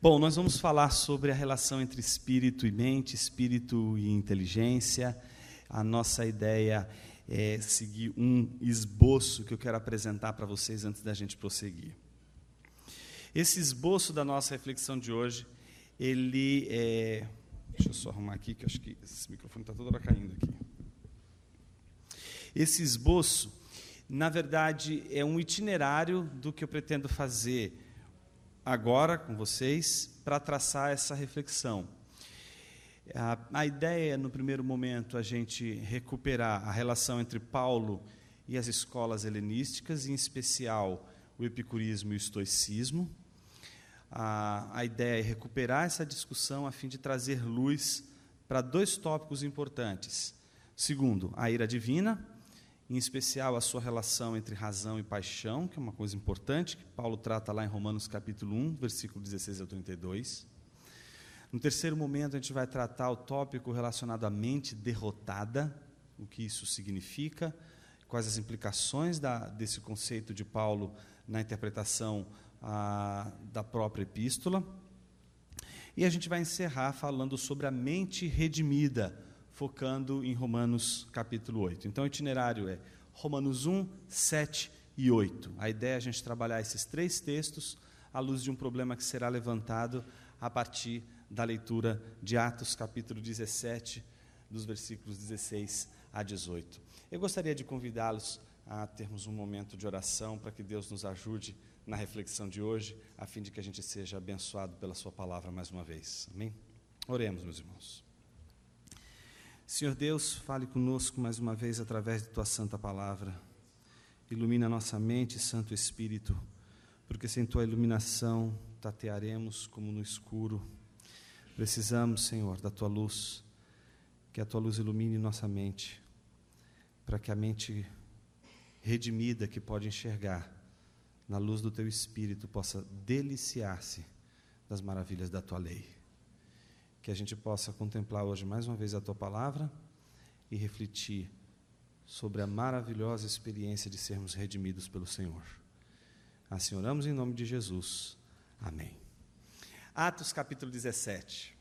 Bom, nós vamos falar sobre a relação entre espírito e mente, espírito e inteligência. A nossa ideia é seguir um esboço que eu quero apresentar para vocês antes da gente prosseguir. Esse esboço da nossa reflexão de hoje, ele é. Deixa eu só arrumar aqui, que acho que esse microfone está toda hora caindo aqui. Esse esboço, na verdade, é um itinerário do que eu pretendo fazer agora com vocês para traçar essa reflexão. A, a, ideia, no primeiro momento, a gente recuperar a relação entre Paulo e as escolas helenísticas, em especial o epicurismo e o estoicismo. A, a ideia é recuperar essa discussão a fim de trazer luz para dois tópicos importantes. Segundo, a ira divina, em especial a sua relação entre razão e paixão, que é uma coisa importante, que Paulo trata lá em Romanos capítulo 1, versículo 16 ao 32. No terceiro momento, a gente vai tratar o tópico relacionado à mente derrotada, o que isso significa, quais as implicações da, desse conceito de Paulo na interpretação a, da própria epístola. E a gente vai encerrar falando sobre a mente redimida, focando em Romanos capítulo 8. Então, o itinerário é Romanos 1, 7 e 8. A ideia é a gente trabalhar esses três textos à luz de um problema que será levantado a partir da leitura de Atos capítulo 17, dos versículos 16 a 18. Eu gostaria de convidá-los a termos um momento de oração para que Deus nos ajude na reflexão de hoje, a fim de que a gente seja abençoado pela Sua palavra mais uma vez. Amém? Oremos, meus irmãos. Senhor Deus, fale conosco mais uma vez através de tua santa palavra. Ilumina nossa mente, Santo Espírito, porque sem tua iluminação tatearemos como no escuro. Precisamos, Senhor, da tua luz, que a tua luz ilumine nossa mente, para que a mente redimida que pode enxergar, na luz do teu Espírito, possa deliciar-se das maravilhas da tua lei que a gente possa contemplar hoje mais uma vez a tua palavra e refletir sobre a maravilhosa experiência de sermos redimidos pelo Senhor. Assim oramos em nome de Jesus. Amém. Atos capítulo 17.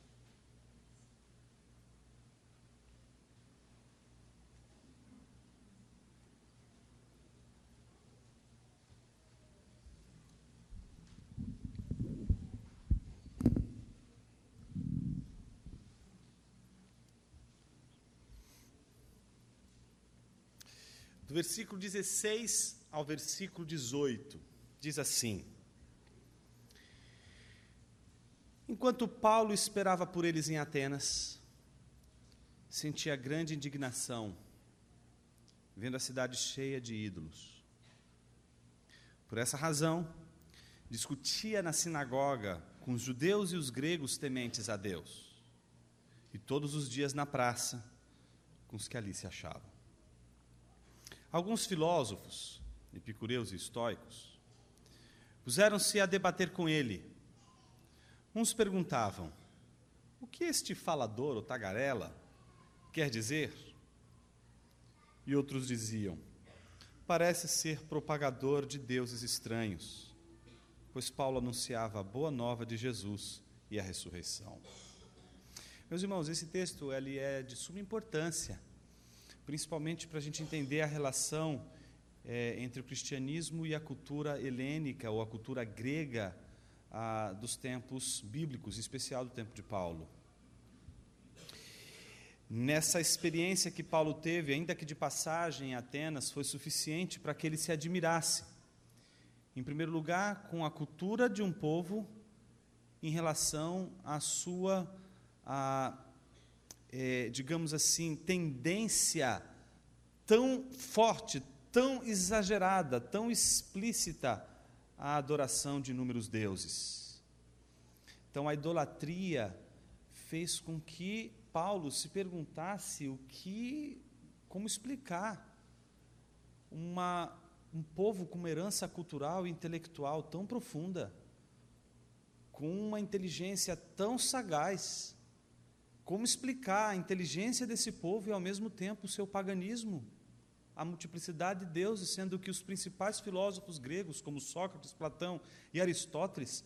Versículo 16 ao versículo 18, diz assim: Enquanto Paulo esperava por eles em Atenas, sentia grande indignação, vendo a cidade cheia de ídolos. Por essa razão, discutia na sinagoga com os judeus e os gregos tementes a Deus, e todos os dias na praça com os que ali se achavam. Alguns filósofos, epicureus e estoicos, puseram-se a debater com ele. Uns perguntavam: O que este falador ou tagarela quer dizer? E outros diziam: Parece ser propagador de deuses estranhos, pois Paulo anunciava a boa nova de Jesus e a ressurreição. Meus irmãos, esse texto ele é de suma importância principalmente para a gente entender a relação é, entre o cristianismo e a cultura helênica ou a cultura grega a, dos tempos bíblicos, em especial do tempo de Paulo. Nessa experiência que Paulo teve, ainda que de passagem em Atenas, foi suficiente para que ele se admirasse. Em primeiro lugar, com a cultura de um povo em relação à sua a, é, digamos assim, tendência tão forte, tão exagerada, tão explícita à adoração de inúmeros deuses. Então, a idolatria fez com que Paulo se perguntasse o que, como explicar uma, um povo com uma herança cultural e intelectual tão profunda, com uma inteligência tão sagaz, como explicar a inteligência desse povo e, ao mesmo tempo, o seu paganismo? A multiplicidade de deuses, sendo que os principais filósofos gregos, como Sócrates, Platão e Aristóteles,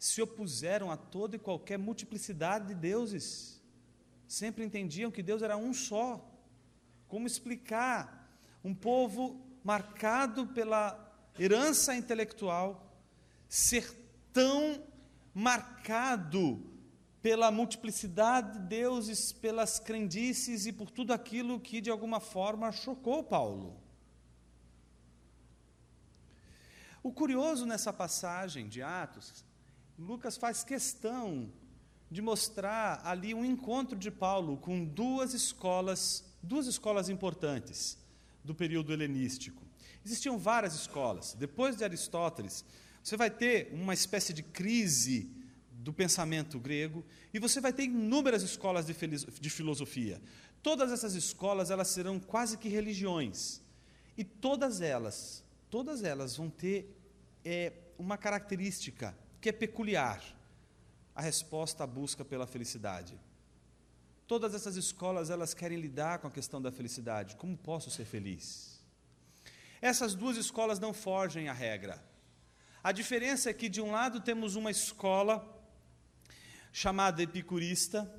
se opuseram a toda e qualquer multiplicidade de deuses. Sempre entendiam que Deus era um só. Como explicar um povo marcado pela herança intelectual ser tão marcado pela multiplicidade de deuses, pelas crendices e por tudo aquilo que de alguma forma chocou Paulo? O curioso nessa passagem de Atos, Lucas faz questão de mostrar ali um encontro de Paulo com duas escolas, duas escolas importantes do período helenístico. Existiam várias escolas. Depois de Aristóteles, você vai ter uma espécie de crise do pensamento grego e você vai ter inúmeras escolas de, de filosofia. Todas essas escolas elas serão quase que religiões e todas elas todas elas vão ter é, uma característica que é peculiar: a resposta à busca pela felicidade. Todas essas escolas elas querem lidar com a questão da felicidade. Como posso ser feliz? Essas duas escolas não fogem à regra. A diferença é que de um lado temos uma escola chamada epicurista,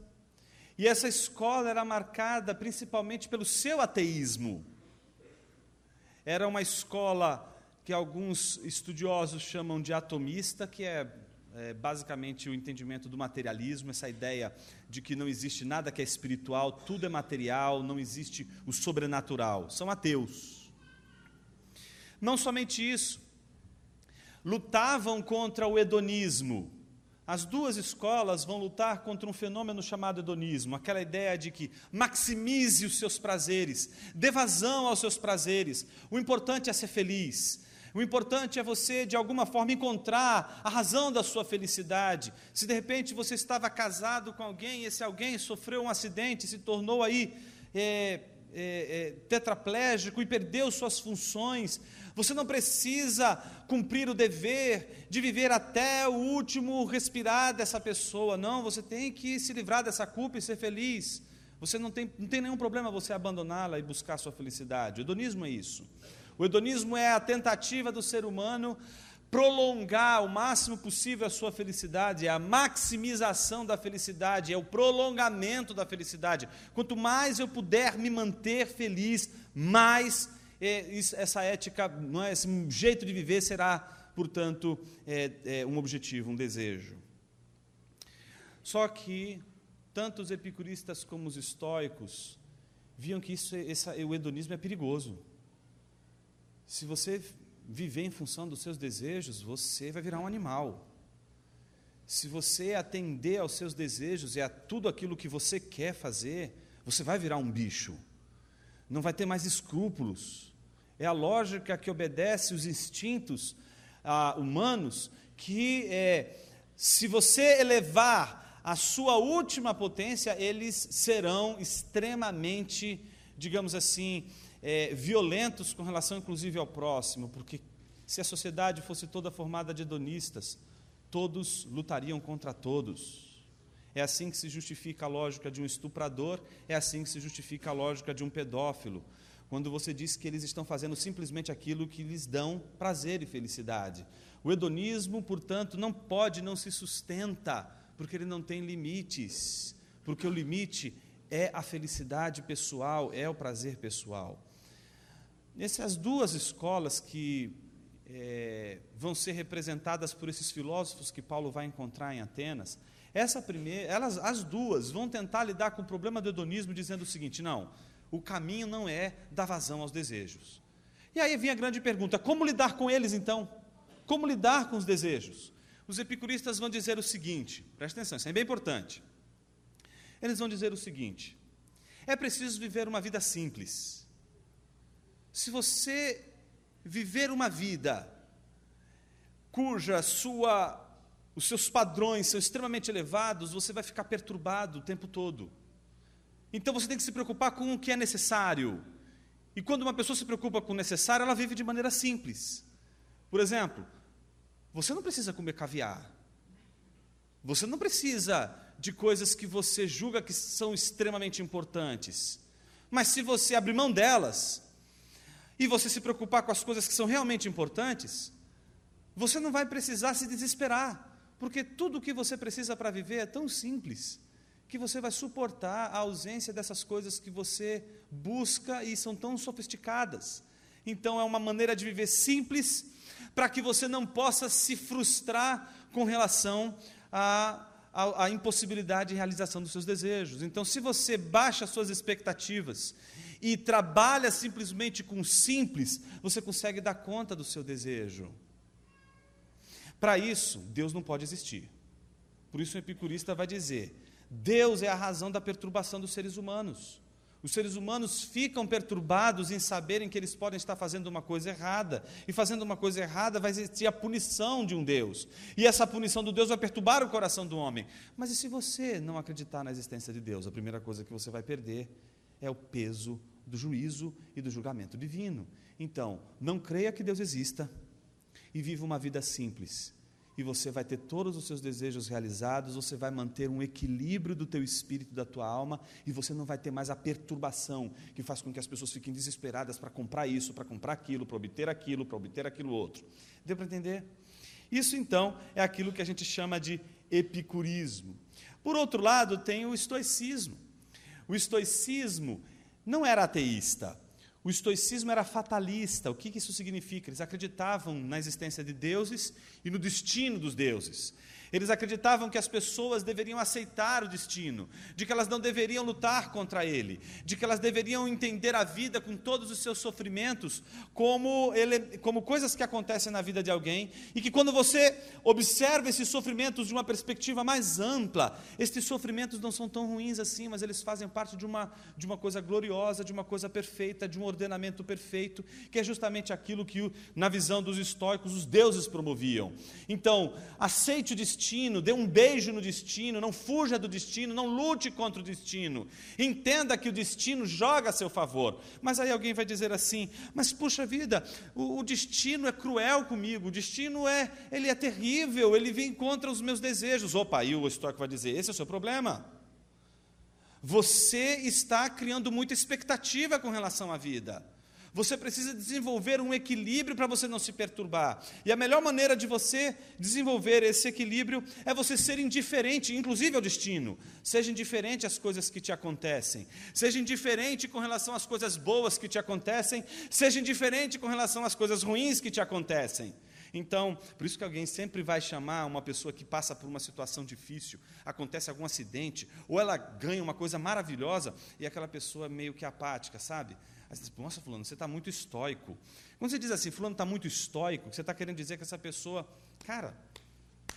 e essa escola era marcada principalmente pelo seu ateísmo. Era uma escola que alguns estudiosos chamam de atomista, que é, é, basicamente o entendimento do materialismo, essa ideia de que não existe nada que é espiritual, tudo é material, não existe o sobrenatural. São ateus. Não somente isso, lutavam contra o hedonismo. As duas escolas vão lutar contra um fenômeno chamado hedonismo, aquela ideia de que maximize os seus prazeres, dê vazão aos seus prazeres, o importante é ser feliz. O importante é você, de alguma forma, encontrar a razão da sua felicidade. Se de repente você estava casado com alguém e esse alguém sofreu um acidente, se tornou aí é, é, é, tetraplégico e perdeu suas funções, você não precisa cumprir o dever de viver até o último respirar dessa pessoa. Não, você tem que se livrar dessa culpa e ser feliz. Você não tem, não tem nenhum problema você abandoná-la e buscar sua felicidade. O hedonismo é isso. O hedonismo é a tentativa do ser humano prolongar o máximo possível a sua felicidade, é a maximização da felicidade, é o prolongamento da felicidade. Quanto mais eu puder me manter feliz, mais essa ética, não é, esse jeito de viver será, portanto, é, é um objetivo, um desejo. Só que tanto os epicuristas como os estoicos viam que isso, essa, o hedonismo é perigoso. Se você viver em função dos seus desejos, você vai virar um animal. Se você atender aos seus desejos e a tudo aquilo que você quer fazer, você vai virar um bicho. Não vai ter mais escrúpulos. É a lógica que obedece os instintos ah, humanos que é, se você elevar a sua última potência, eles serão extremamente, digamos assim, é, violentos com relação, inclusive, ao próximo, porque se a sociedade fosse toda formada de hedonistas, todos lutariam contra todos. É assim que se justifica a lógica de um estuprador, é assim que se justifica a lógica de um pedófilo. Quando você diz que eles estão fazendo simplesmente aquilo que lhes dão prazer e felicidade. O hedonismo, portanto, não pode, não se sustenta, porque ele não tem limites, porque o limite é a felicidade pessoal, é o prazer pessoal. Essas duas escolas que é, vão ser representadas por esses filósofos que Paulo vai encontrar em Atenas, essa primeira, elas, as duas vão tentar lidar com o problema do hedonismo dizendo o seguinte: não, o caminho não é dar vazão aos desejos. E aí vem a grande pergunta: como lidar com eles então? Como lidar com os desejos? Os epicuristas vão dizer o seguinte: preste atenção, isso é bem importante. Eles vão dizer o seguinte: é preciso viver uma vida simples. Se você viver uma vida cuja sua os seus padrões são extremamente elevados, você vai ficar perturbado o tempo todo. Então você tem que se preocupar com o que é necessário. E quando uma pessoa se preocupa com o necessário, ela vive de maneira simples. Por exemplo, você não precisa comer caviar. Você não precisa de coisas que você julga que são extremamente importantes. Mas se você abrir mão delas, e você se preocupar com as coisas que são realmente importantes, você não vai precisar se desesperar, Porque tudo o que você precisa para viver é tão simples que você vai suportar a ausência dessas coisas que você busca e são tão sofisticadas. Então, é uma maneira de viver simples para que você não possa se frustrar com relação à, impossibilidade de realização dos seus desejos. Então, se você baixa suas expectativas e trabalha simplesmente com simples, você consegue dar conta do seu desejo. Para isso, Deus não pode existir. Por isso, o epicurista vai dizer: Deus é a razão da perturbação dos seres humanos. Os seres humanos ficam perturbados em saberem que eles podem estar fazendo uma coisa errada. E fazendo uma coisa errada vai existir a punição de um Deus. E essa punição do Deus vai perturbar o coração do homem. Mas e se você não acreditar na existência de Deus? A primeira coisa que você vai perder é o peso do juízo e do julgamento divino. Então, não creia que Deus exista e viva uma vida simples e você vai ter todos os seus desejos realizados, você vai manter um equilíbrio do teu espírito, da tua alma, e você não vai ter mais a perturbação que faz com que as pessoas fiquem desesperadas para comprar isso, para comprar aquilo, para obter aquilo, para obter aquilo outro. Deu para entender? Isso então é aquilo que a gente chama de epicurismo. Por outro lado, tem o estoicismo. O estoicismo não era ateísta, o estoicismo era fatalista. O que isso significa? Eles acreditavam na existência de deuses e no destino dos deuses. Eles acreditavam que as pessoas deveriam aceitar o destino, de que elas não deveriam lutar contra ele, de que elas deveriam entender a vida com todos os seus sofrimentos como, ele, como coisas que acontecem na vida de alguém, e que quando você observa esses sofrimentos de uma perspectiva mais ampla, estes sofrimentos não são tão ruins assim, mas eles fazem parte de uma, de uma coisa gloriosa, de uma coisa perfeita, de um ordenamento perfeito, que é justamente aquilo que, na visão dos estoicos, os deuses promoviam. Então, aceite o destino destino, dê um beijo no destino, não fuja do destino, não lute contra o destino. Entenda que o destino joga a seu favor. Mas aí alguém vai dizer assim: "Mas puxa vida, o, o destino é cruel comigo, o destino é, ele é terrível, ele vem contra os meus desejos". Opa, aí o estoico vai dizer: "Esse é o seu problema". Você está criando muita expectativa com relação à vida. Você precisa desenvolver um equilíbrio para você não se perturbar. E a melhor maneira de você desenvolver esse equilíbrio é você ser indiferente, inclusive ao destino. Seja indiferente às coisas que te acontecem. Seja indiferente com relação às coisas boas que te acontecem. Seja indiferente com relação às coisas ruins que te acontecem. Então, por isso que alguém sempre vai chamar uma pessoa que passa por uma situação difícil, acontece algum acidente, ou ela ganha uma coisa maravilhosa e aquela pessoa meio que apática, sabe? Aí você diz, nossa, fulano, você está muito estoico. Quando você diz assim, fulano está muito estoico, você está querendo dizer que essa pessoa, cara,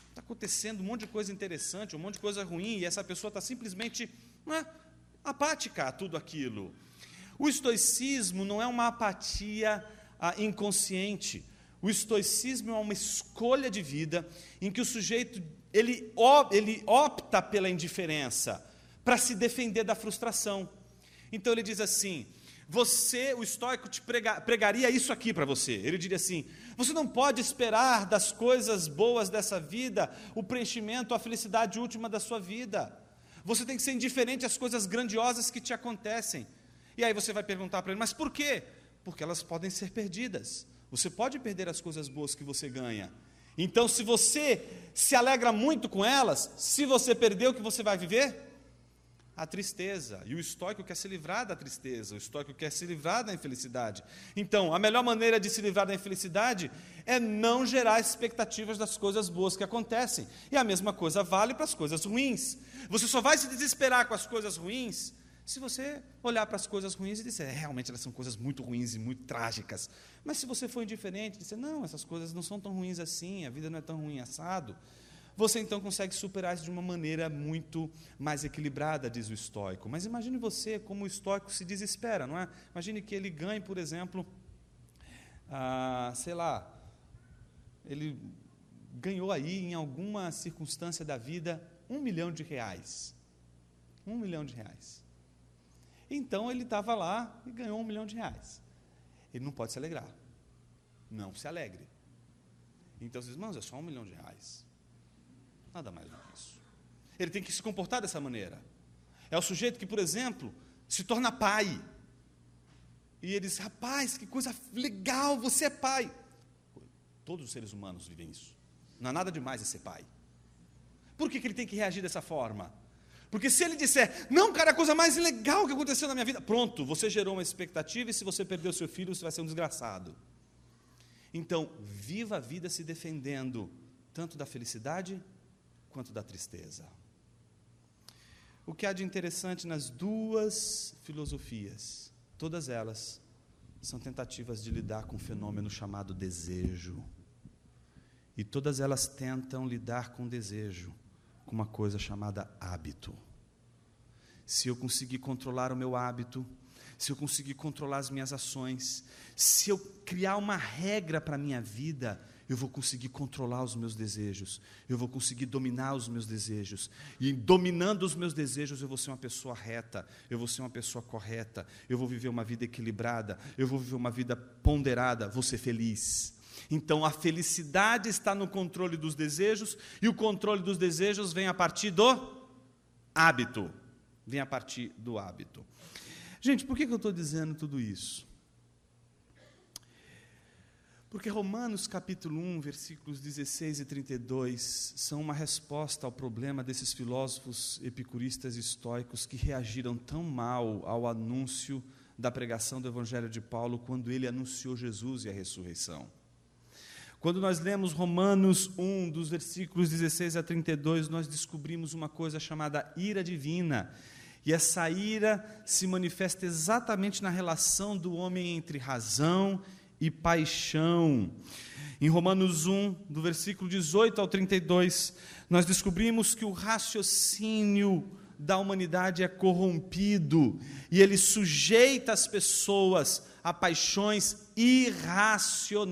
está acontecendo um monte de coisa interessante, um monte de coisa ruim, e essa pessoa está simplesmente né, apática a tudo aquilo. O estoicismo não é uma apatia ah, inconsciente. O estoicismo é uma escolha de vida em que o sujeito ele, ele opta pela indiferença para se defender da frustração. Então ele diz assim: você, o estoico, te prega, pregaria isso aqui para você. Ele diria assim: você não pode esperar das coisas boas dessa vida o preenchimento, a felicidade última da sua vida. Você tem que ser indiferente às coisas grandiosas que te acontecem. E aí você vai perguntar para ele: mas por quê? Porque elas podem ser perdidas. Você pode perder as coisas boas que você ganha. Então, se você se alegra muito com elas, se você perder, o que você vai viver? A tristeza. E o estoico quer se livrar da tristeza, o estoico quer se livrar da infelicidade. Então, a melhor maneira de se livrar da infelicidade é não gerar expectativas das coisas boas que acontecem. E a mesma coisa vale para as coisas ruins. Você só vai se desesperar com as coisas ruins se você olhar para as coisas ruins e dizer, é, realmente elas são coisas muito ruins e muito trágicas. Mas se você for indiferente, dizer, não, essas coisas não são tão ruins assim, a vida não é tão ruim assado, você então consegue superar isso de uma maneira muito mais equilibrada, diz o estoico. Mas imagine você como o estoico se desespera, não é? Imagine que ele ganhe, por exemplo, ah, sei lá, ele ganhou aí em alguma circunstância da vida um milhão de reais. Um milhão de reais. Então ele estava lá e ganhou um milhão de reais. Ele não pode se alegrar. Não se alegre. Então, vocês, irmãos, é só um milhão de reais. Nada mais do que isso. Ele tem que se comportar dessa maneira. É o sujeito que, por exemplo, se torna pai. E ele diz: Rapaz, que coisa legal, você é pai. Todos os seres humanos vivem isso. Não há nada demais em ser pai. Por que, que ele tem que reagir dessa forma? Porque se ele disser, não, cara, a coisa mais legal que aconteceu na minha vida, pronto, você gerou uma expectativa e se você perder o seu filho, você vai ser um desgraçado. Então, viva a vida se defendendo, tanto da felicidade quanto da tristeza. O que há de interessante nas duas filosofias, todas elas são tentativas de lidar com um fenômeno chamado desejo. E todas elas tentam lidar com desejo com uma coisa chamada hábito. Se eu conseguir controlar o meu hábito, se eu conseguir controlar as minhas ações, se eu criar uma regra para a minha vida, eu vou conseguir controlar os meus desejos, eu vou conseguir dominar os meus desejos, e dominando os meus desejos, eu vou ser uma pessoa reta, eu vou ser uma pessoa correta, eu vou viver uma vida equilibrada, eu vou viver uma vida ponderada, vou ser feliz. Então a felicidade está no controle dos desejos, e o controle dos desejos vem a partir do hábito. Vem a partir do hábito. Gente, por que eu estou dizendo tudo isso? Porque Romanos capítulo 1, versículos 16 e 32 são uma resposta ao problema desses filósofos epicuristas estoicos que reagiram tão mal ao anúncio da pregação do Evangelho de Paulo quando ele anunciou Jesus e a ressurreição. Quando nós lemos Romanos 1, dos versículos 16 a 32, nós descobrimos uma coisa chamada ira divina. E essa ira se manifesta exatamente na relação do homem entre razão e paixão. Em Romanos 1, do versículo 18 ao 32, nós descobrimos que o raciocínio da humanidade é corrompido e ele sujeita as pessoas a paixões irracionais.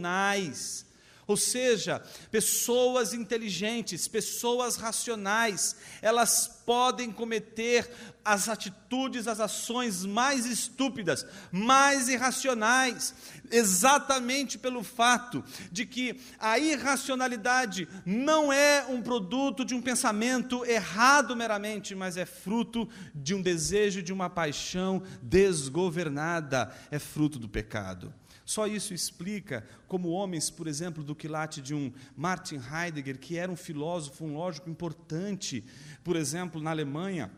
Ou seja, pessoas inteligentes, pessoas racionais, elas podem cometer as atitudes, as ações mais estúpidas, mais irracionais, exatamente pelo fato de que a irracionalidade não é um produto de um pensamento errado meramente, mas é fruto de um desejo, de uma paixão desgovernada, é fruto do pecado. Só isso explica como homens, por exemplo, do quilate de um Martin Heidegger, que era um filósofo, um lógico importante, por exemplo, na Alemanha,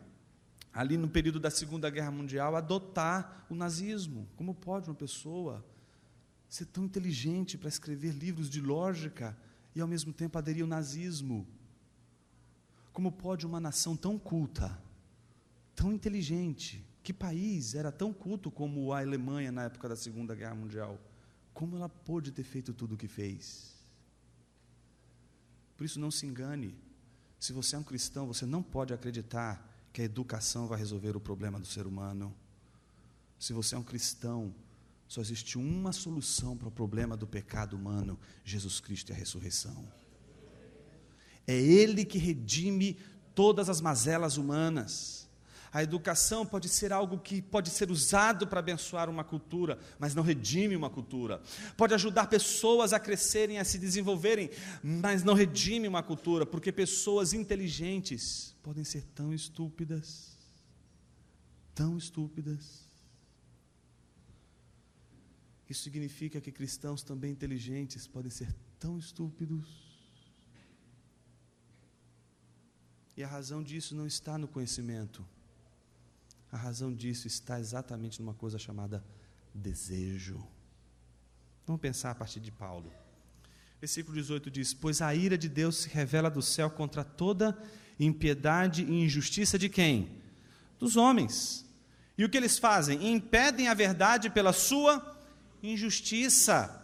ali no período da Segunda Guerra Mundial, adotar o nazismo. Como pode uma pessoa ser tão inteligente para escrever livros de lógica e ao mesmo tempo aderir ao nazismo? Como pode uma nação tão culta, tão inteligente, que país era tão culto como a Alemanha na época da Segunda Guerra Mundial? Como ela pôde ter feito tudo o que fez? Por isso, não se engane. Se você é um cristão, você não pode acreditar que a educação vai resolver o problema do ser humano. Se você é um cristão, só existe uma solução para o problema do pecado humano: Jesus Cristo e a ressurreição. É Ele que redime todas as mazelas humanas. A educação pode ser algo que pode ser usado para abençoar uma cultura, mas não redime uma cultura. Pode ajudar pessoas a crescerem, a se desenvolverem, mas não redime uma cultura, porque pessoas inteligentes podem ser tão estúpidas, tão estúpidas. Isso significa que cristãos também inteligentes podem ser tão estúpidos. E a razão disso não está no conhecimento, a razão disso está exatamente numa coisa chamada desejo. Vamos pensar a partir de Paulo. Versículo 18 diz: Pois a ira de Deus se revela do céu contra toda impiedade e injustiça de quem? Dos homens. E o que eles fazem? Impedem a verdade pela sua injustiça.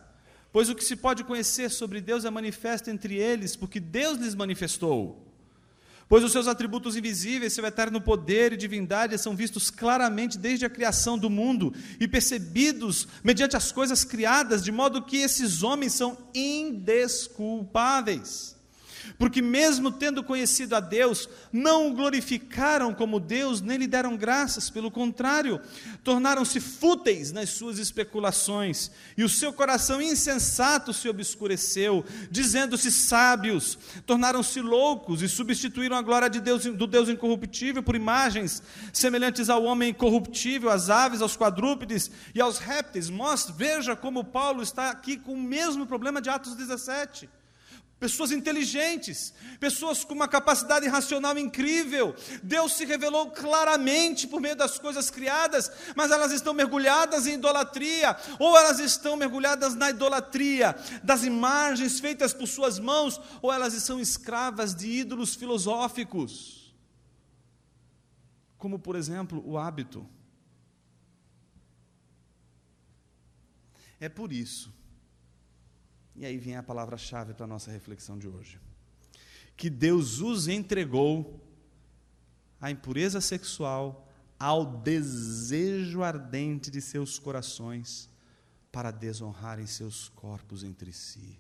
Pois o que se pode conhecer sobre Deus é manifesto entre eles, porque Deus lhes manifestou. Pois os seus atributos invisíveis, seu eterno poder e divindade são vistos claramente desde a criação do mundo e percebidos mediante as coisas criadas, de modo que esses homens são indesculpáveis porque, mesmo tendo conhecido a Deus, não o glorificaram como Deus, nem lhe deram graças, pelo contrário, tornaram-se fúteis nas suas especulações, e o seu coração insensato se obscureceu, dizendo-se sábios, tornaram-se loucos e substituíram a glória de Deus, do Deus incorruptível por imagens semelhantes ao homem incorruptível, às aves, aos quadrúpedes e aos répteis. Mostra, veja como Paulo está aqui com o mesmo problema de Atos 17 pessoas inteligentes, pessoas com uma capacidade racional incrível. Deus se revelou claramente por meio das coisas criadas, mas elas estão mergulhadas em idolatria, ou elas estão mergulhadas na idolatria das imagens feitas por suas mãos, ou elas são escravas de ídolos filosóficos, como por exemplo o hábito. É por isso e aí vem a palavra-chave para a nossa reflexão de hoje. Que Deus os entregou à impureza sexual, ao desejo ardente de seus corações, para desonrarem seus corpos entre si.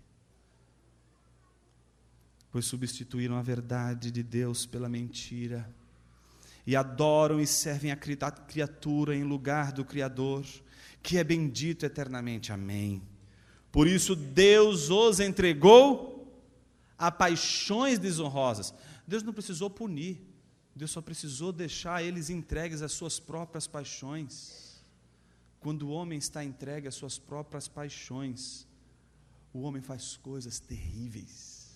Pois substituíram a verdade de Deus pela mentira, e adoram e servem a criatura em lugar do Criador, que é bendito eternamente. Amém. Por isso Deus os entregou a paixões desonrosas. Deus não precisou punir, Deus só precisou deixar eles entregues às suas próprias paixões. Quando o homem está entregue às suas próprias paixões, o homem faz coisas terríveis.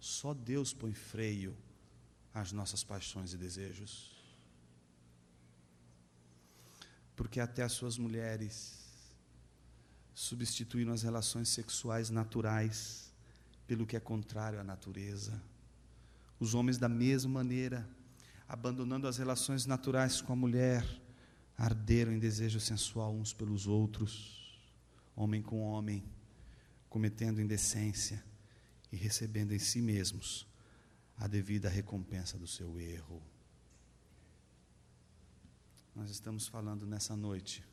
Só Deus põe freio às nossas paixões e desejos. Porque até as suas mulheres substituindo as relações sexuais naturais pelo que é contrário à natureza. Os homens, da mesma maneira, abandonando as relações naturais com a mulher, arderam em desejo sensual uns pelos outros, homem com homem, cometendo indecência e recebendo em si mesmos a devida recompensa do seu erro. Nós estamos falando nessa noite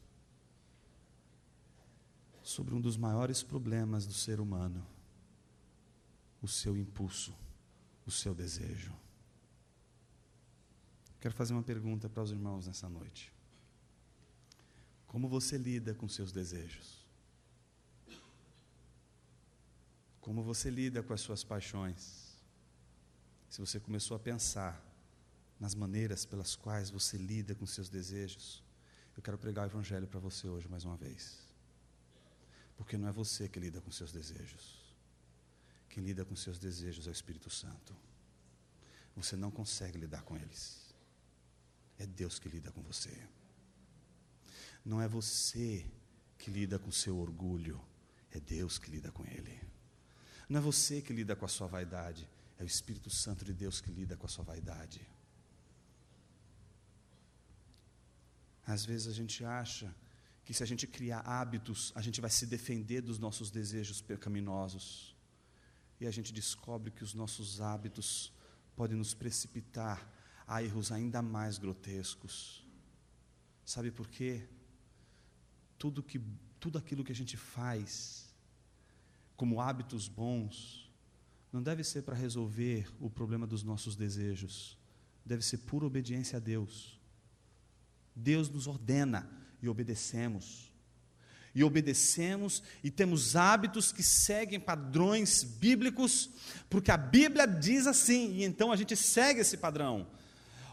sobre um dos maiores problemas do ser humano: o seu impulso, o seu desejo. Quero fazer uma pergunta para os irmãos nessa noite. Como você lida com seus desejos? Como você lida com as suas paixões? Se você começou a pensar nas maneiras pelas quais você lida com seus desejos, eu quero pregar o Evangelho para você hoje mais uma vez. Porque não é você que lida com seus desejos. Quem lida com seus desejos é o Espírito Santo. Você não consegue lidar com eles. É Deus que lida com você. Não é você que lida com seu orgulho, é Deus que lida com ele. Não é você que lida com a sua vaidade, é o Espírito Santo de Deus que lida com a sua vaidade. Às vezes a gente acha que se a gente criar hábitos, a gente vai se defender dos nossos desejos pecaminosos. E a gente descobre que os nossos hábitos podem nos precipitar a erros ainda mais grotescos. Sabe por quê? Tudo, que, tudo aquilo que a gente faz como hábitos bons não deve ser para resolver o problema dos nossos desejos, deve ser pura obediência a Deus. Deus nos ordena e obedecemos. E obedecemos e temos hábitos que seguem padrões bíblicos, porque a Bíblia diz assim, e então a gente segue esse padrão.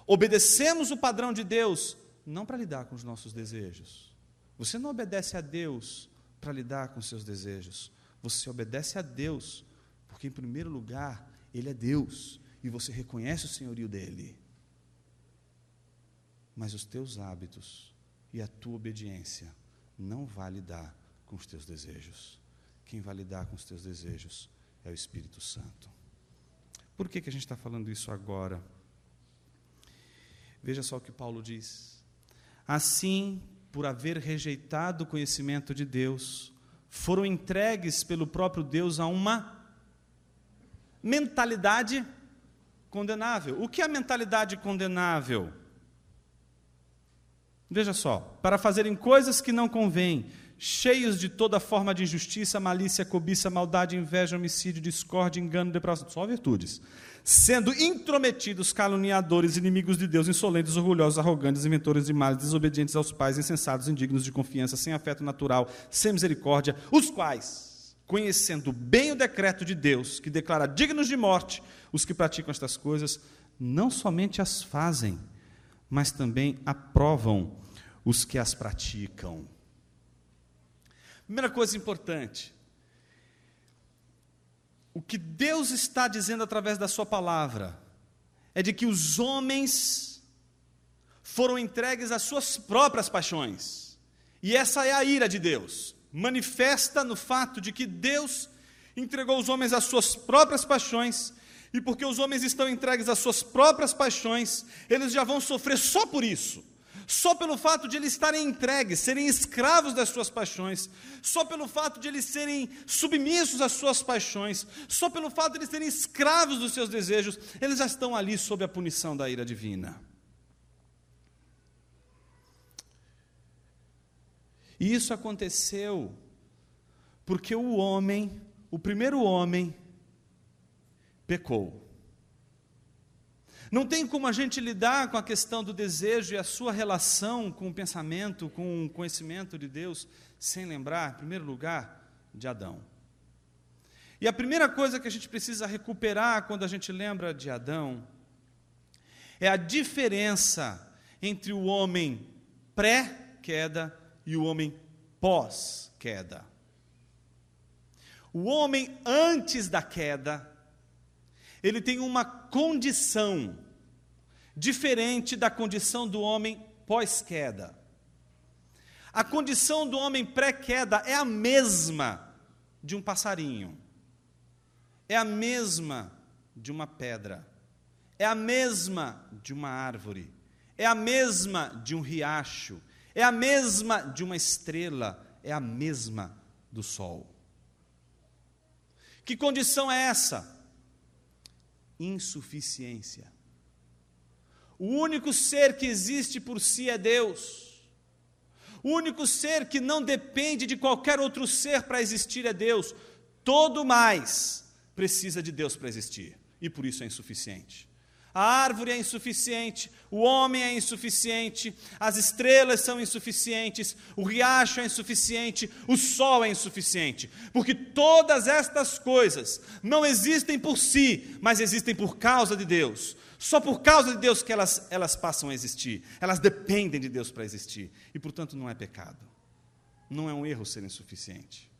Obedecemos o padrão de Deus, não para lidar com os nossos desejos. Você não obedece a Deus para lidar com seus desejos. Você obedece a Deus, porque em primeiro lugar, Ele é Deus, e você reconhece o senhorio dele. Mas os teus hábitos e a tua obediência não vai lidar com os teus desejos. Quem vai lidar com os teus desejos é o Espírito Santo. Por que, que a gente está falando isso agora? Veja só o que Paulo diz. Assim, por haver rejeitado o conhecimento de Deus, foram entregues pelo próprio Deus a uma mentalidade condenável. O que é a mentalidade condenável? Veja só, para fazerem coisas que não convêm, cheios de toda forma de injustiça, malícia, cobiça, maldade, inveja, homicídio, discórdia, engano, depravação, só virtudes. Sendo intrometidos, caluniadores, inimigos de Deus, insolentes, orgulhosos, arrogantes, inventores de males, desobedientes aos pais, insensatos, indignos de confiança, sem afeto natural, sem misericórdia, os quais, conhecendo bem o decreto de Deus, que declara dignos de morte os que praticam estas coisas, não somente as fazem, mas também aprovam os que as praticam. Primeira coisa importante: o que Deus está dizendo através da Sua palavra é de que os homens foram entregues às suas próprias paixões. E essa é a ira de Deus, manifesta no fato de que Deus entregou os homens às suas próprias paixões, e porque os homens estão entregues às suas próprias paixões, eles já vão sofrer só por isso. Só pelo fato de eles estarem entregues, serem escravos das suas paixões, só pelo fato de eles serem submissos às suas paixões, só pelo fato de eles serem escravos dos seus desejos, eles já estão ali sob a punição da ira divina. E isso aconteceu porque o homem, o primeiro homem, pecou. Não tem como a gente lidar com a questão do desejo e a sua relação com o pensamento, com o conhecimento de Deus, sem lembrar, em primeiro lugar, de Adão. E a primeira coisa que a gente precisa recuperar quando a gente lembra de Adão é a diferença entre o homem pré-queda e o homem pós-queda. O homem antes da queda ele tem uma condição diferente da condição do homem pós-queda. A condição do homem pré-queda é a mesma de um passarinho, é a mesma de uma pedra, é a mesma de uma árvore, é a mesma de um riacho, é a mesma de uma estrela, é a mesma do sol. Que condição é essa? insuficiência. O único ser que existe por si é Deus. O único ser que não depende de qualquer outro ser para existir é Deus. Todo mais precisa de Deus para existir e por isso é insuficiente. A árvore é insuficiente, o homem é insuficiente, as estrelas são insuficientes, o riacho é insuficiente, o sol é insuficiente, porque todas estas coisas não existem por si, mas existem por causa de Deus. Só por causa de Deus que elas, elas passam a existir, elas dependem de Deus para existir, e portanto não é pecado, não é um erro ser insuficiente.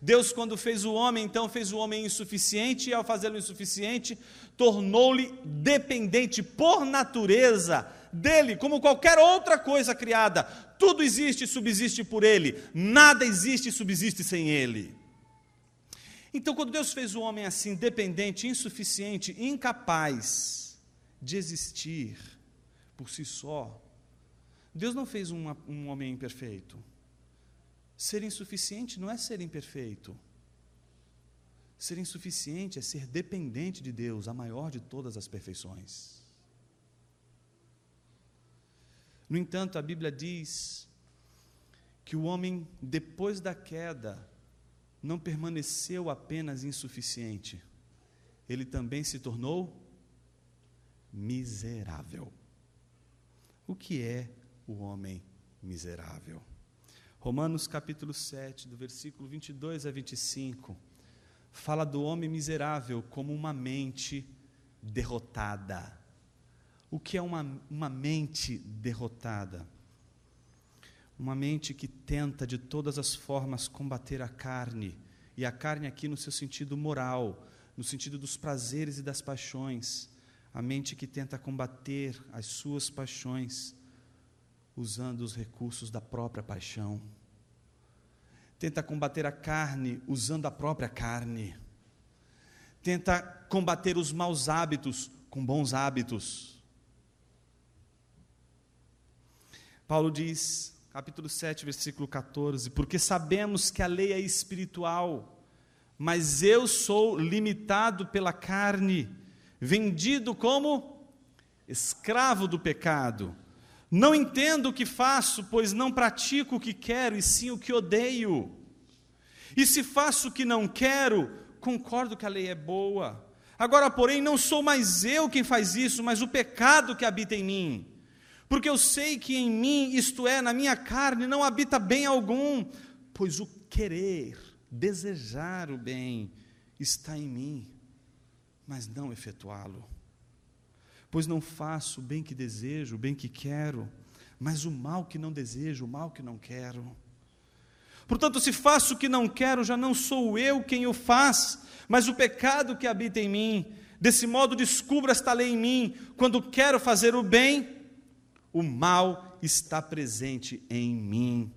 Deus, quando fez o homem, então fez o homem insuficiente, e ao fazê-lo insuficiente, tornou-lhe dependente por natureza dele, como qualquer outra coisa criada. Tudo existe e subsiste por ele, nada existe e subsiste sem ele. Então, quando Deus fez o homem assim, dependente, insuficiente, incapaz de existir por si só, Deus não fez um homem imperfeito. Ser insuficiente não é ser imperfeito. Ser insuficiente é ser dependente de Deus, a maior de todas as perfeições. No entanto, a Bíblia diz que o homem, depois da queda, não permaneceu apenas insuficiente, ele também se tornou miserável. O que é o homem miserável? Romanos capítulo 7, do versículo 22 a 25, fala do homem miserável como uma mente derrotada. O que é uma, uma mente derrotada? Uma mente que tenta de todas as formas combater a carne, e a carne aqui no seu sentido moral, no sentido dos prazeres e das paixões, a mente que tenta combater as suas paixões usando os recursos da própria paixão. Tenta combater a carne usando a própria carne. Tenta combater os maus hábitos com bons hábitos. Paulo diz, capítulo 7, versículo 14: Porque sabemos que a lei é espiritual, mas eu sou limitado pela carne, vendido como escravo do pecado. Não entendo o que faço, pois não pratico o que quero, e sim o que odeio. E se faço o que não quero, concordo que a lei é boa. Agora, porém, não sou mais eu quem faz isso, mas o pecado que habita em mim. Porque eu sei que em mim, isto é, na minha carne, não habita bem algum, pois o querer, desejar o bem, está em mim, mas não efetuá-lo pois não faço o bem que desejo, o bem que quero, mas o mal que não desejo, o mal que não quero. Portanto, se faço o que não quero, já não sou eu quem o faz, mas o pecado que habita em mim. Desse modo, descubro esta lei em mim: quando quero fazer o bem, o mal está presente em mim.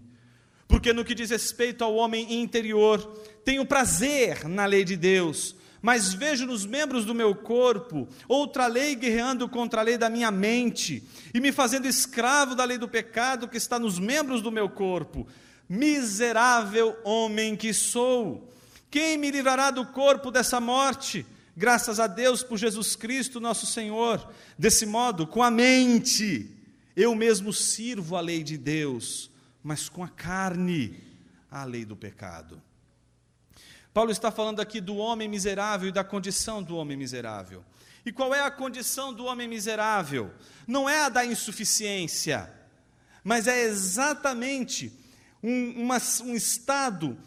Porque no que diz respeito ao homem interior, tenho prazer na lei de Deus, mas vejo nos membros do meu corpo outra lei guerreando contra a lei da minha mente e me fazendo escravo da lei do pecado que está nos membros do meu corpo. Miserável homem que sou! Quem me livrará do corpo dessa morte? Graças a Deus por Jesus Cristo, nosso Senhor. Desse modo, com a mente, eu mesmo sirvo a lei de Deus, mas com a carne, a lei do pecado. Paulo está falando aqui do homem miserável e da condição do homem miserável. E qual é a condição do homem miserável? Não é a da insuficiência, mas é exatamente um, uma, um estado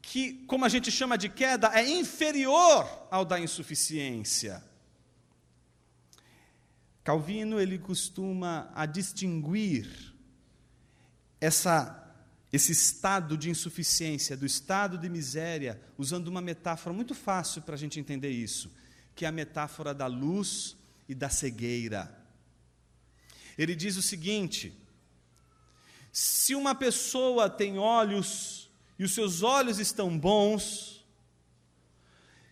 que, como a gente chama de queda, é inferior ao da insuficiência. Calvino ele costuma a distinguir essa esse estado de insuficiência, do estado de miséria, usando uma metáfora muito fácil para a gente entender isso, que é a metáfora da luz e da cegueira. Ele diz o seguinte: se uma pessoa tem olhos e os seus olhos estão bons,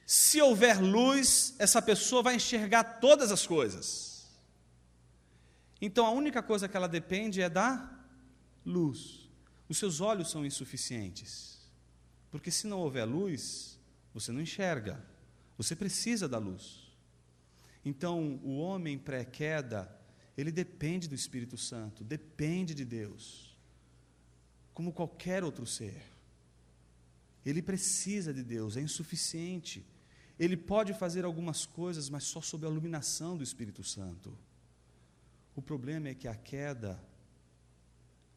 se houver luz, essa pessoa vai enxergar todas as coisas. Então a única coisa que ela depende é da luz. Os seus olhos são insuficientes. Porque se não houver luz, você não enxerga. Você precisa da luz. Então, o homem pré-queda, ele depende do Espírito Santo, depende de Deus, como qualquer outro ser. Ele precisa de Deus, é insuficiente. Ele pode fazer algumas coisas, mas só sob a iluminação do Espírito Santo. O problema é que a queda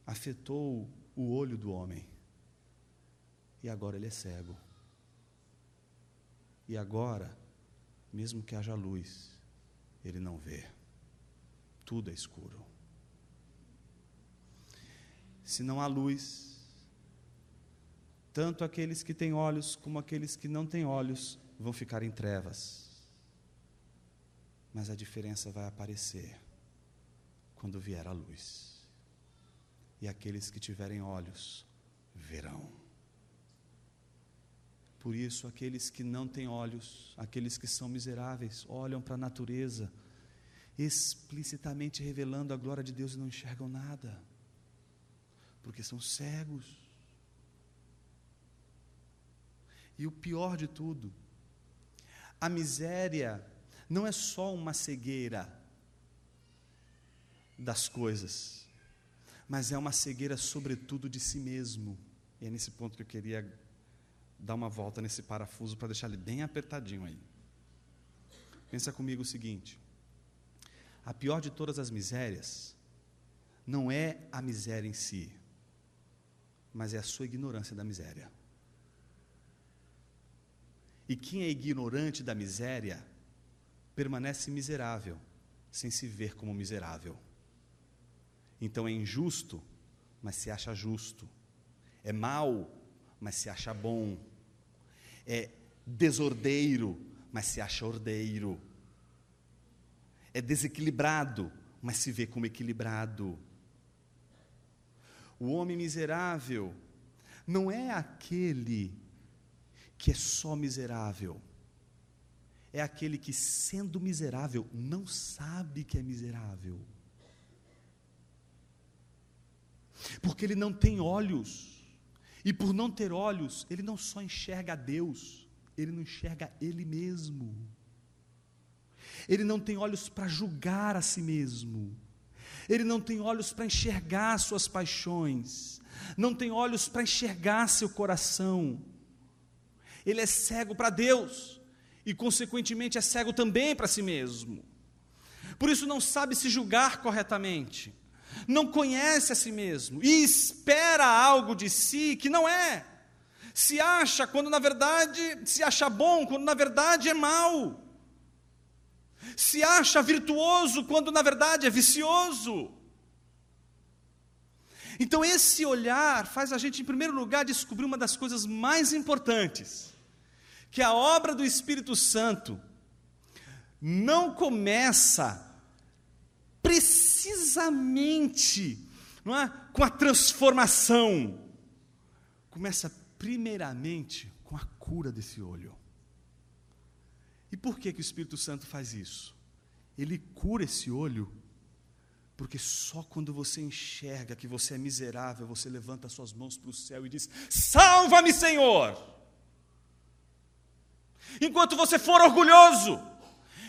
afetou o olho do homem. E agora ele é cego. E agora, mesmo que haja luz, ele não vê. Tudo é escuro. Se não há luz, tanto aqueles que têm olhos como aqueles que não têm olhos vão ficar em trevas. Mas a diferença vai aparecer quando vier a luz e aqueles que tiverem olhos verão. Por isso, aqueles que não têm olhos, aqueles que são miseráveis, olham para a natureza, explicitamente revelando a glória de Deus e não enxergam nada, porque são cegos. E o pior de tudo, a miséria não é só uma cegueira das coisas, mas é uma cegueira, sobretudo, de si mesmo. E é nesse ponto que eu queria dar uma volta nesse parafuso para deixar ele bem apertadinho aí. Pensa comigo o seguinte: a pior de todas as misérias não é a miséria em si, mas é a sua ignorância da miséria. E quem é ignorante da miséria permanece miserável, sem se ver como miserável. Então é injusto, mas se acha justo. É mal, mas se acha bom. É desordeiro, mas se acha ordeiro. É desequilibrado, mas se vê como equilibrado. O homem miserável não é aquele que é só miserável. É aquele que, sendo miserável, não sabe que é miserável. Porque ele não tem olhos. E por não ter olhos, ele não só enxerga a Deus, ele não enxerga ele mesmo. Ele não tem olhos para julgar a si mesmo. Ele não tem olhos para enxergar suas paixões. Não tem olhos para enxergar seu coração. Ele é cego para Deus e, consequentemente, é cego também para si mesmo. Por isso, não sabe se julgar corretamente não conhece a si mesmo e espera algo de si que não é. Se acha quando na verdade se acha bom, quando na verdade é mal. Se acha virtuoso quando na verdade é vicioso. Então, esse olhar faz a gente, em primeiro lugar, descobrir uma das coisas mais importantes: que a obra do Espírito Santo não começa precisamente não é, com a transformação, começa primeiramente com a cura desse olho. E por que, que o Espírito Santo faz isso? Ele cura esse olho, porque só quando você enxerga que você é miserável, você levanta suas mãos para o céu e diz: Salva-me, Senhor! Enquanto você for orgulhoso,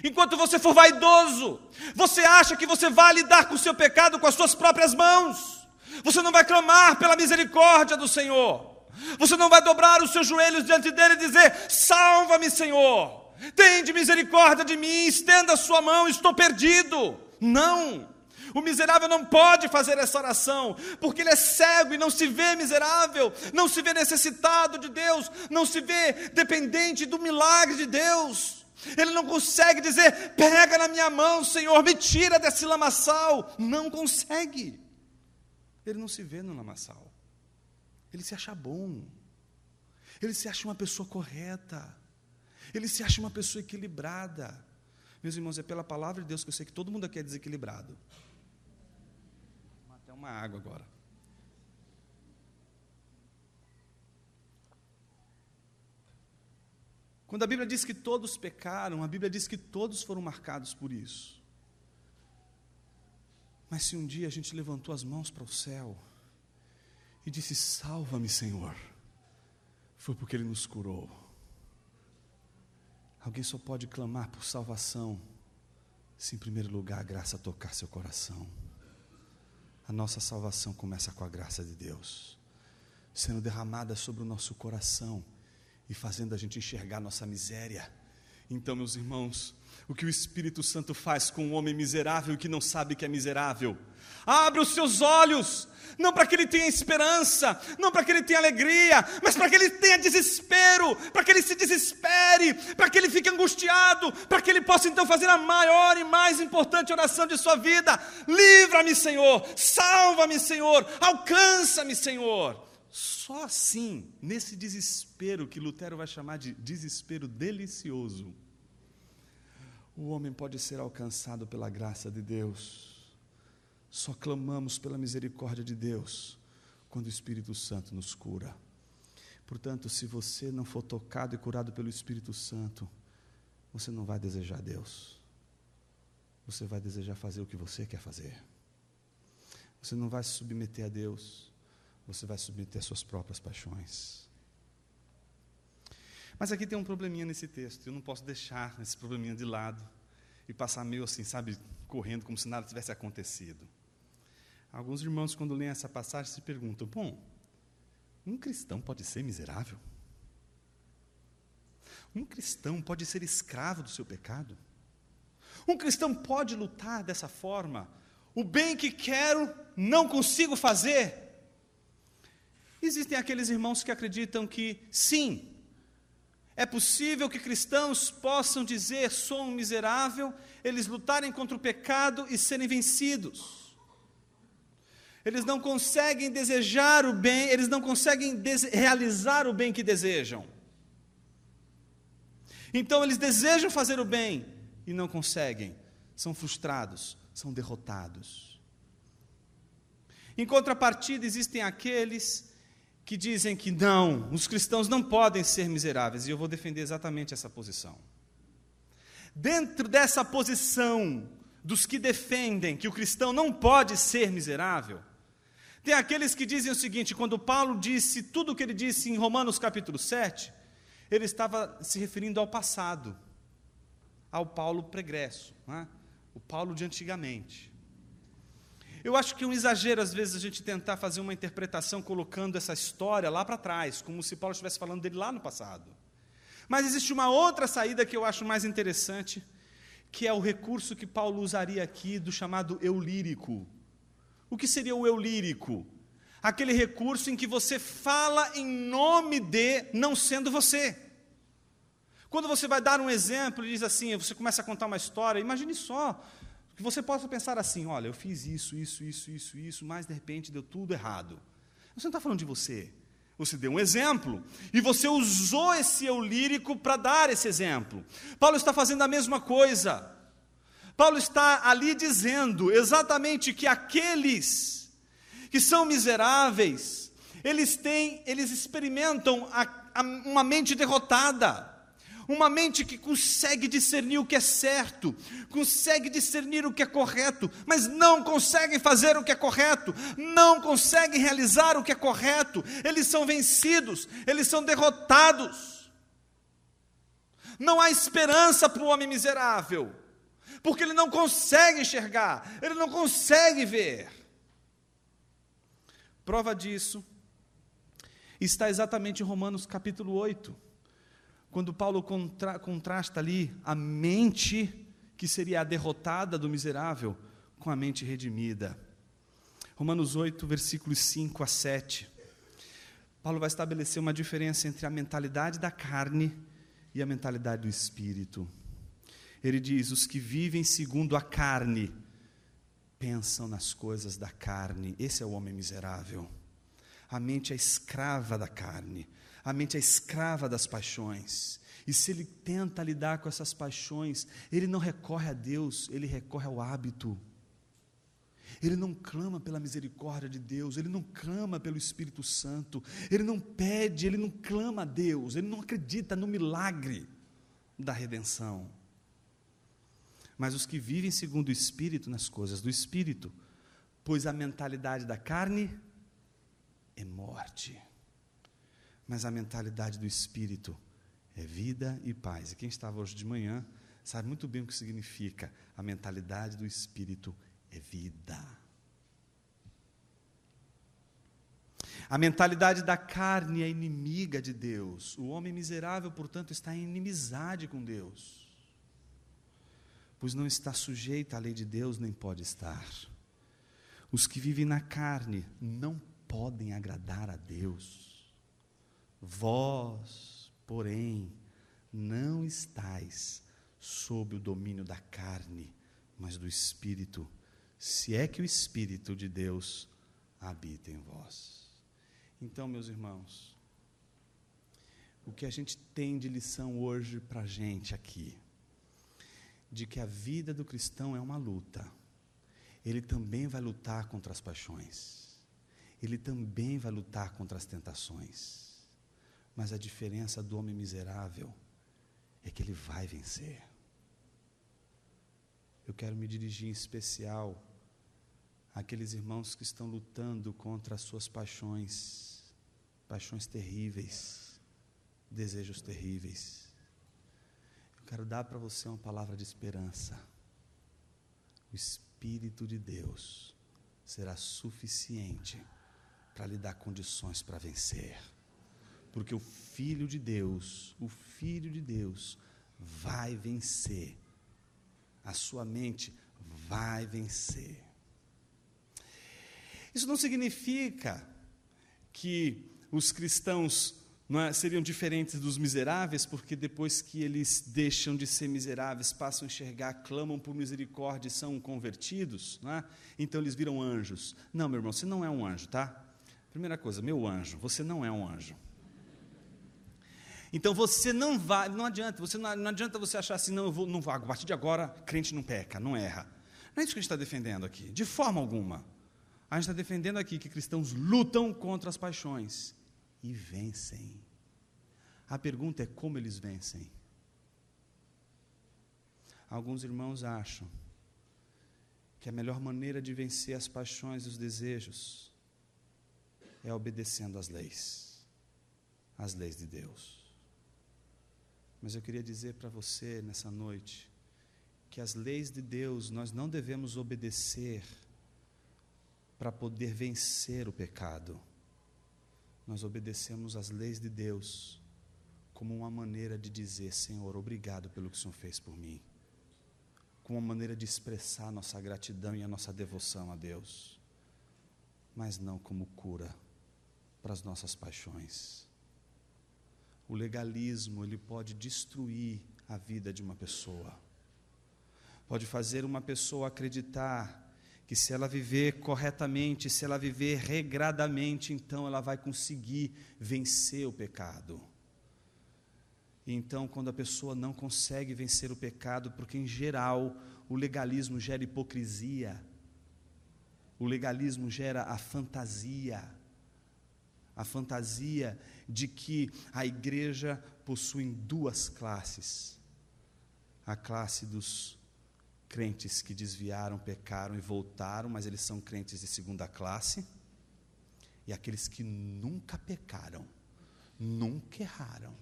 enquanto você for vaidoso, você acha que você vai lidar com o seu pecado com as suas próprias mãos, você não vai clamar pela misericórdia do Senhor, você não vai dobrar os seus joelhos diante dele e dizer: Salva-me, Senhor! Tende misericórdia de mim, estenda a sua mão, estou perdido. Não. O miserável não pode fazer essa oração, porque ele é cego e não se vê miserável, não se vê necessitado de Deus, não se vê dependente do milagre de Deus. Ele não consegue dizer: pega na minha mão, Senhor, me tira desse lamaçal. Não consegue. Ele não se vê no lamaçal. Ele se acha bom. Ele se acha uma pessoa correta. Ele se acha uma pessoa equilibrada. Meus irmãos, é pela palavra de Deus que eu sei que todo mundo aqui é desequilibrado. Até uma água agora. Quando a Bíblia diz que todos pecaram, a Bíblia diz que todos foram marcados por isso. Mas se um dia a gente levantou as mãos para o céu e disse: Salva-me, Senhor, foi porque Ele nos curou. Alguém só pode clamar por salvação se, em primeiro lugar, a graça tocar seu coração. A nossa salvação começa com a graça de Deus, sendo derramada sobre o nosso coração e fazendo a gente enxergar nossa miséria. Então, meus irmãos, o que o Espírito Santo faz com um homem miserável que não sabe que é miserável? Abre os seus olhos, não para que ele tenha esperança, não para que ele tenha alegria, mas para que ele tenha desespero, para que ele se desespere, para que ele fique angustiado, para que ele possa então fazer a maior e mais importante oração de sua vida: livra-me, Senhor, salva-me, Senhor, alcança-me, Senhor. Só assim, nesse desespero que Lutero vai chamar de desespero delicioso, o homem pode ser alcançado pela graça de Deus. Só clamamos pela misericórdia de Deus quando o Espírito Santo nos cura. Portanto, se você não for tocado e curado pelo Espírito Santo, você não vai desejar Deus. Você vai desejar fazer o que você quer fazer. Você não vai se submeter a Deus. Você vai submeter suas próprias paixões. Mas aqui tem um probleminha nesse texto. Eu não posso deixar esse probleminha de lado e passar meio assim, sabe, correndo como se nada tivesse acontecido. Alguns irmãos, quando leem essa passagem, se perguntam: bom, um cristão pode ser miserável? Um cristão pode ser escravo do seu pecado? Um cristão pode lutar dessa forma? O bem que quero, não consigo fazer? Existem aqueles irmãos que acreditam que, sim, é possível que cristãos possam dizer: sou um miserável, eles lutarem contra o pecado e serem vencidos. Eles não conseguem desejar o bem, eles não conseguem realizar o bem que desejam. Então eles desejam fazer o bem e não conseguem, são frustrados, são derrotados. Em contrapartida, existem aqueles que dizem que não, os cristãos não podem ser miseráveis, e eu vou defender exatamente essa posição. Dentro dessa posição dos que defendem que o cristão não pode ser miserável, tem aqueles que dizem o seguinte: quando Paulo disse tudo o que ele disse em Romanos capítulo 7, ele estava se referindo ao passado, ao Paulo pregresso, é? o Paulo de antigamente. Eu acho que é um exagero, às vezes, a gente tentar fazer uma interpretação colocando essa história lá para trás, como se Paulo estivesse falando dele lá no passado. Mas existe uma outra saída que eu acho mais interessante, que é o recurso que Paulo usaria aqui do chamado eu lírico. O que seria o eu lírico? Aquele recurso em que você fala em nome de, não sendo você. Quando você vai dar um exemplo diz assim, você começa a contar uma história, imagine só, Que você possa pensar assim: olha, eu fiz isso, isso, isso, isso, isso, mas de repente deu tudo errado. Você não está falando de você. Você deu um exemplo e você usou esse eu lírico para dar esse exemplo. Paulo está fazendo a mesma coisa. Paulo está ali dizendo exatamente que aqueles que são miseráveis, eles têm, eles experimentam a, a, uma mente derrotada. Uma mente que consegue discernir o que é certo, consegue discernir o que é correto, mas não conseguem fazer o que é correto, não conseguem realizar o que é correto, eles são vencidos, eles são derrotados. Não há esperança para o homem miserável, porque ele não consegue enxergar, ele não consegue ver. Prova disso está exatamente em Romanos capítulo 8 quando Paulo contra, contrasta ali a mente, que seria a derrotada do miserável, com a mente redimida. Romanos 8, versículos 5 a 7. Paulo vai estabelecer uma diferença entre a mentalidade da carne e a mentalidade do espírito. Ele diz: os que vivem segundo a carne pensam nas coisas da carne. Esse é o homem miserável. A mente é escrava da carne. A mente é escrava das paixões. E se ele tenta lidar com essas paixões, ele não recorre a Deus, ele recorre ao hábito. Ele não clama pela misericórdia de Deus, ele não clama pelo Espírito Santo, ele não pede, ele não clama a Deus, ele não acredita no milagre da redenção. Mas os que vivem segundo o Espírito, nas coisas do Espírito, pois a mentalidade da carne é morte mas a mentalidade do espírito é vida e paz. E quem estava hoje de manhã sabe muito bem o que significa. A mentalidade do espírito é vida. A mentalidade da carne é inimiga de Deus. O homem miserável, portanto, está em inimizade com Deus. Pois não está sujeito à lei de Deus, nem pode estar. Os que vivem na carne não podem agradar a Deus. Vós, porém, não estais sob o domínio da carne, mas do Espírito, se é que o Espírito de Deus habita em vós. Então, meus irmãos, o que a gente tem de lição hoje para a gente aqui, de que a vida do cristão é uma luta, ele também vai lutar contra as paixões, ele também vai lutar contra as tentações. Mas a diferença do homem miserável é que ele vai vencer. Eu quero me dirigir em especial àqueles irmãos que estão lutando contra as suas paixões, paixões terríveis, desejos terríveis. Eu quero dar para você uma palavra de esperança. O Espírito de Deus será suficiente para lhe dar condições para vencer. Porque o Filho de Deus, o Filho de Deus, vai vencer. A sua mente vai vencer. Isso não significa que os cristãos é, seriam diferentes dos miseráveis, porque depois que eles deixam de ser miseráveis, passam a enxergar, clamam por misericórdia e são convertidos, é? então eles viram anjos. Não, meu irmão, você não é um anjo, tá? Primeira coisa, meu anjo, você não é um anjo. Então você não vai, não adianta, você não, não adianta você achar assim, não, eu vou, não vou, a partir de agora, crente não peca, não erra. Não é isso que a gente está defendendo aqui, de forma alguma. A gente está defendendo aqui que cristãos lutam contra as paixões e vencem. A pergunta é como eles vencem. Alguns irmãos acham que a melhor maneira de vencer as paixões e os desejos é obedecendo às leis, às leis de Deus. Mas eu queria dizer para você nessa noite que as leis de Deus nós não devemos obedecer para poder vencer o pecado. Nós obedecemos às leis de Deus como uma maneira de dizer: Senhor, obrigado pelo que o Senhor fez por mim. Como uma maneira de expressar a nossa gratidão e a nossa devoção a Deus. Mas não como cura para as nossas paixões. O legalismo, ele pode destruir a vida de uma pessoa. pode fazer uma pessoa acreditar que se ela viver corretamente, se ela viver regradamente, então ela vai conseguir vencer o pecado. E então, quando a pessoa não consegue vencer o pecado, porque em geral o legalismo gera hipocrisia, o legalismo gera a fantasia, a fantasia de que a igreja possui duas classes: a classe dos crentes que desviaram, pecaram e voltaram, mas eles são crentes de segunda classe, e aqueles que nunca pecaram, nunca erraram.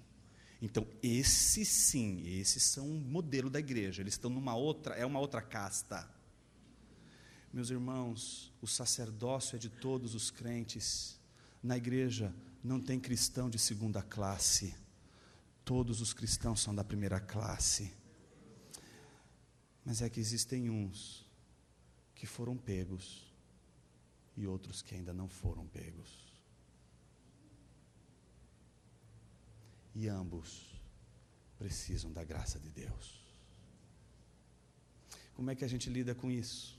Então, esses sim, esses são um modelo da igreja, eles estão numa outra, é uma outra casta. Meus irmãos, o sacerdócio é de todos os crentes. Na igreja não tem cristão de segunda classe. Todos os cristãos são da primeira classe. Mas é que existem uns que foram pegos e outros que ainda não foram pegos. E ambos precisam da graça de Deus. Como é que a gente lida com isso?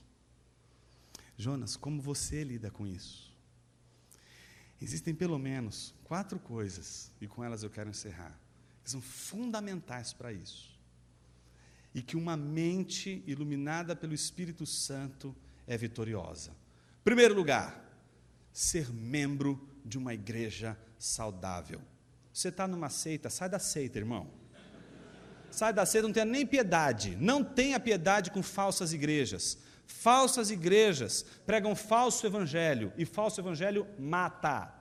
Jonas, como você lida com isso? Existem pelo menos quatro coisas, e com elas eu quero encerrar, que são fundamentais para isso e que uma mente iluminada pelo Espírito Santo é vitoriosa. Primeiro lugar, ser membro de uma igreja saudável. Você está numa seita, sai da seita, irmão. Sai da seita, não tenha nem piedade. Não tenha piedade com falsas igrejas. Falsas igrejas pregam falso evangelho e falso evangelho mata.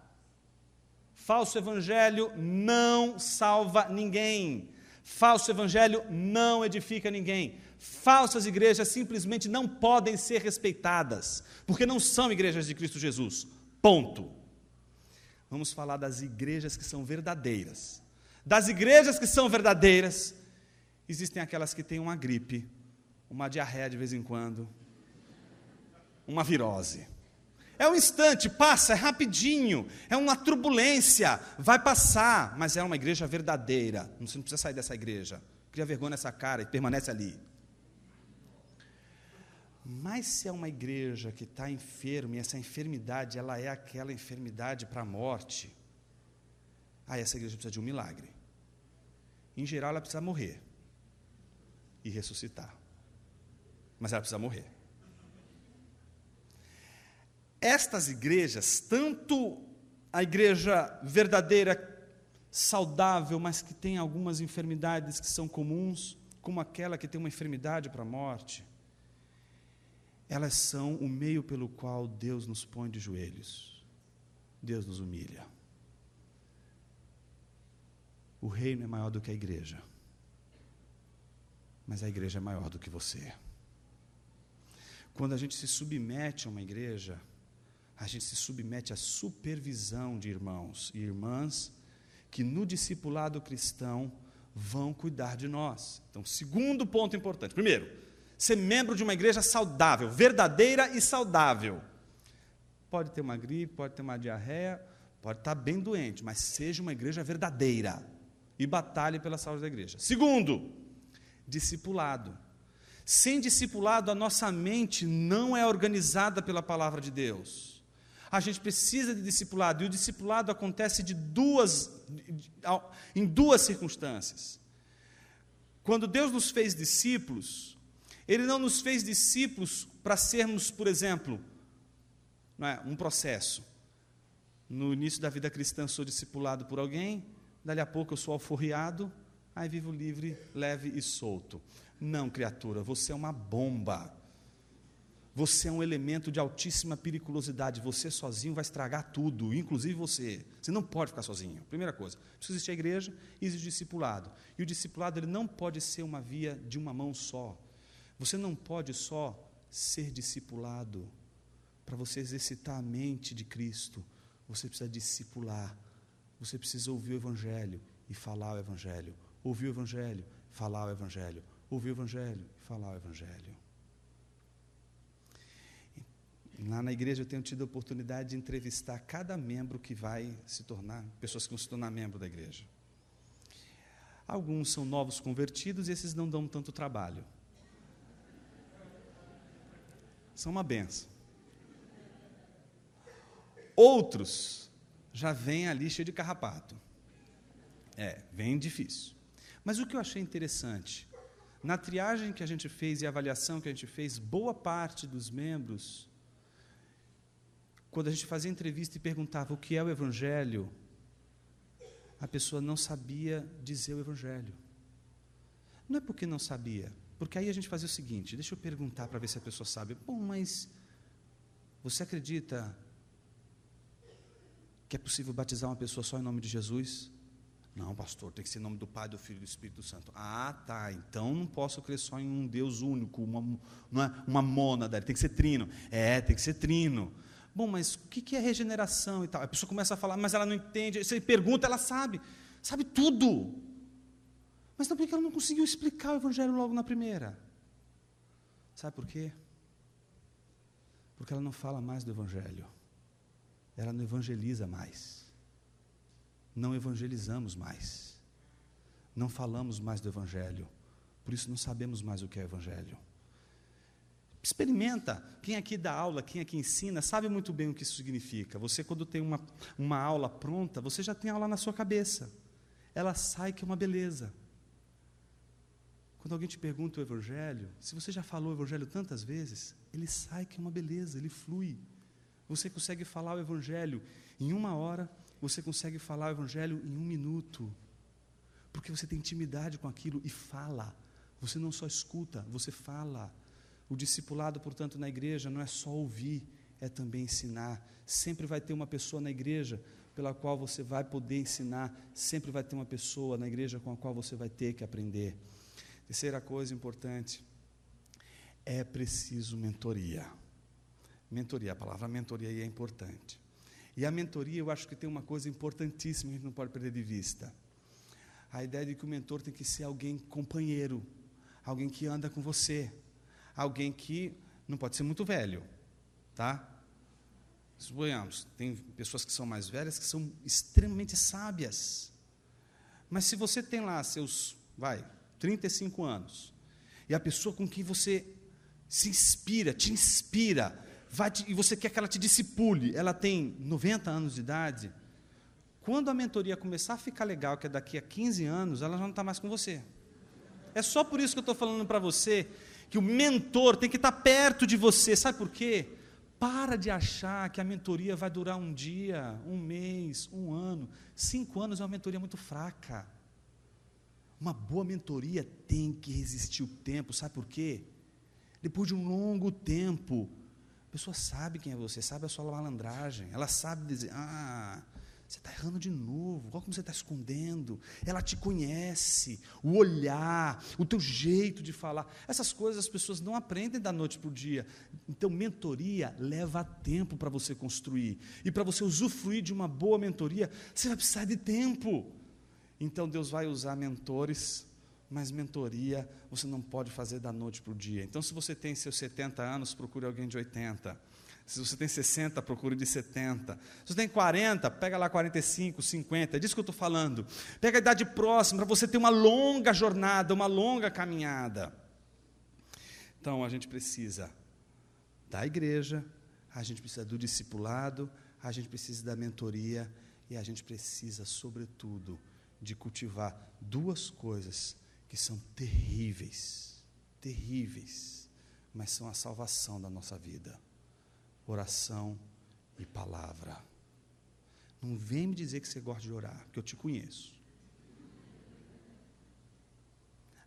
Falso evangelho não salva ninguém. Falso evangelho não edifica ninguém. Falsas igrejas simplesmente não podem ser respeitadas, porque não são igrejas de Cristo Jesus. Ponto. Vamos falar das igrejas que são verdadeiras. Das igrejas que são verdadeiras, existem aquelas que têm uma gripe, uma diarreia de vez em quando, uma virose. É um instante, passa, é rapidinho, é uma turbulência, vai passar, mas é uma igreja verdadeira. Você não precisa sair dessa igreja. Cria vergonha nessa cara e permanece ali. Mas se é uma igreja que está enferma e essa enfermidade ela é aquela enfermidade para a morte, aí essa igreja precisa de um milagre. Em geral, ela precisa morrer e ressuscitar. Mas ela precisa morrer estas igrejas, tanto a igreja verdadeira, saudável, mas que tem algumas enfermidades que são comuns, como aquela que tem uma enfermidade para a morte, elas são o meio pelo qual Deus nos põe de joelhos, Deus nos humilha. O reino é maior do que a igreja, mas a igreja é maior do que você. Quando a gente se submete a uma igreja, a gente se submete à supervisão de irmãos e irmãs que no discipulado cristão vão cuidar de nós. Então, segundo ponto importante. Primeiro, ser membro de uma igreja saudável, verdadeira e saudável. Pode ter uma gripe, pode ter uma diarreia, pode estar bem doente, mas seja uma igreja verdadeira e batalhe pela saúde da igreja. Segundo, discipulado. Sem discipulado, a nossa mente não é organizada pela palavra de Deus a gente precisa de discipulado, e o discipulado acontece de duas, em duas circunstâncias. Quando Deus nos fez discípulos, Ele não nos fez discípulos para sermos, por exemplo, é, um processo. No início da vida cristã, sou discipulado por alguém, dali a pouco eu sou alforriado, aí vivo livre, leve e solto. Não, criatura, você é uma bomba. Você é um elemento de altíssima periculosidade. Você sozinho vai estragar tudo, inclusive você. Você não pode ficar sozinho. Primeira coisa. Precisa existir a igreja e existe o discipulado. E o discipulado ele não pode ser uma via de uma mão só. Você não pode só ser discipulado para você exercitar a mente de Cristo. Você precisa discipular. Você precisa ouvir o Evangelho e falar o Evangelho. Ouvir o Evangelho, falar o Evangelho. Ouvir o Evangelho e falar o Evangelho. Lá na igreja eu tenho tido a oportunidade de entrevistar cada membro que vai se tornar, pessoas que vão se tornar membro da igreja. Alguns são novos convertidos e esses não dão tanto trabalho. são uma benção. Outros já vêm ali cheio de carrapato. É, vem difícil. Mas o que eu achei interessante, na triagem que a gente fez e avaliação que a gente fez, boa parte dos membros, quando a gente fazia entrevista e perguntava o que é o Evangelho, a pessoa não sabia dizer o Evangelho. Não é porque não sabia, porque aí a gente fazia o seguinte: deixa eu perguntar para ver se a pessoa sabe. Bom, mas você acredita que é possível batizar uma pessoa só em nome de Jesus? Não, pastor, tem que ser em nome do Pai, do Filho e do Espírito Santo. Ah, tá. Então não posso crer só em um Deus único, uma, uma, uma mônada, tem que ser trino. É, tem que ser trino. Bom, mas o que é regeneração e tal? A pessoa começa a falar, mas ela não entende. Você pergunta, ela sabe. Sabe tudo. Mas não porque ela não conseguiu explicar o Evangelho logo na primeira. Sabe por quê? Porque ela não fala mais do Evangelho. Ela não evangeliza mais não evangelizamos mais, não falamos mais do Evangelho, por isso não sabemos mais o que é Evangelho. Experimenta. Quem aqui dá aula, quem aqui ensina, sabe muito bem o que isso significa. Você, quando tem uma, uma aula pronta, você já tem aula na sua cabeça. Ela sai que é uma beleza. Quando alguém te pergunta o Evangelho, se você já falou o Evangelho tantas vezes, ele sai que é uma beleza, ele flui. Você consegue falar o Evangelho em uma hora, você consegue falar o Evangelho em um minuto, porque você tem intimidade com aquilo e fala. Você não só escuta, você fala. O discipulado, portanto, na igreja não é só ouvir, é também ensinar. Sempre vai ter uma pessoa na igreja pela qual você vai poder ensinar, sempre vai ter uma pessoa na igreja com a qual você vai ter que aprender. Terceira coisa importante, é preciso mentoria. Mentoria, a palavra mentoria aí é importante. E a mentoria, eu acho que tem uma coisa importantíssima que a gente não pode perder de vista. A ideia de que o mentor tem que ser alguém companheiro, alguém que anda com você, alguém que não pode ser muito velho, tá? Suponhamos, tem pessoas que são mais velhas que são extremamente sábias. Mas se você tem lá seus, vai, 35 anos, e a pessoa com quem você se inspira, te inspira, te, e você quer que ela te discipule, ela tem 90 anos de idade, quando a mentoria começar a ficar legal, que é daqui a 15 anos, ela já não está mais com você. É só por isso que eu estou falando para você que o mentor tem que estar perto de você. Sabe por quê? Para de achar que a mentoria vai durar um dia, um mês, um ano. Cinco anos é uma mentoria muito fraca. Uma boa mentoria tem que resistir o tempo. Sabe por quê? Depois de um longo tempo, a pessoa sabe quem é você, sabe a sua malandragem, ela sabe dizer, ah, você está errando de novo, qual como você está escondendo? Ela te conhece, o olhar, o teu jeito de falar. Essas coisas as pessoas não aprendem da noite para o dia. Então, mentoria leva tempo para você construir. E para você usufruir de uma boa mentoria, você vai precisar de tempo. Então, Deus vai usar mentores mas mentoria você não pode fazer da noite para o dia. Então, se você tem seus 70 anos, procure alguém de 80. Se você tem 60, procure de 70. Se você tem 40, pega lá 45, 50. É disso que eu estou falando. Pega a idade próxima para você ter uma longa jornada, uma longa caminhada. Então, a gente precisa da igreja, a gente precisa do discipulado, a gente precisa da mentoria e a gente precisa, sobretudo, de cultivar duas coisas que são terríveis, terríveis, mas são a salvação da nossa vida. Oração e palavra. Não vem me dizer que você gosta de orar, porque eu te conheço.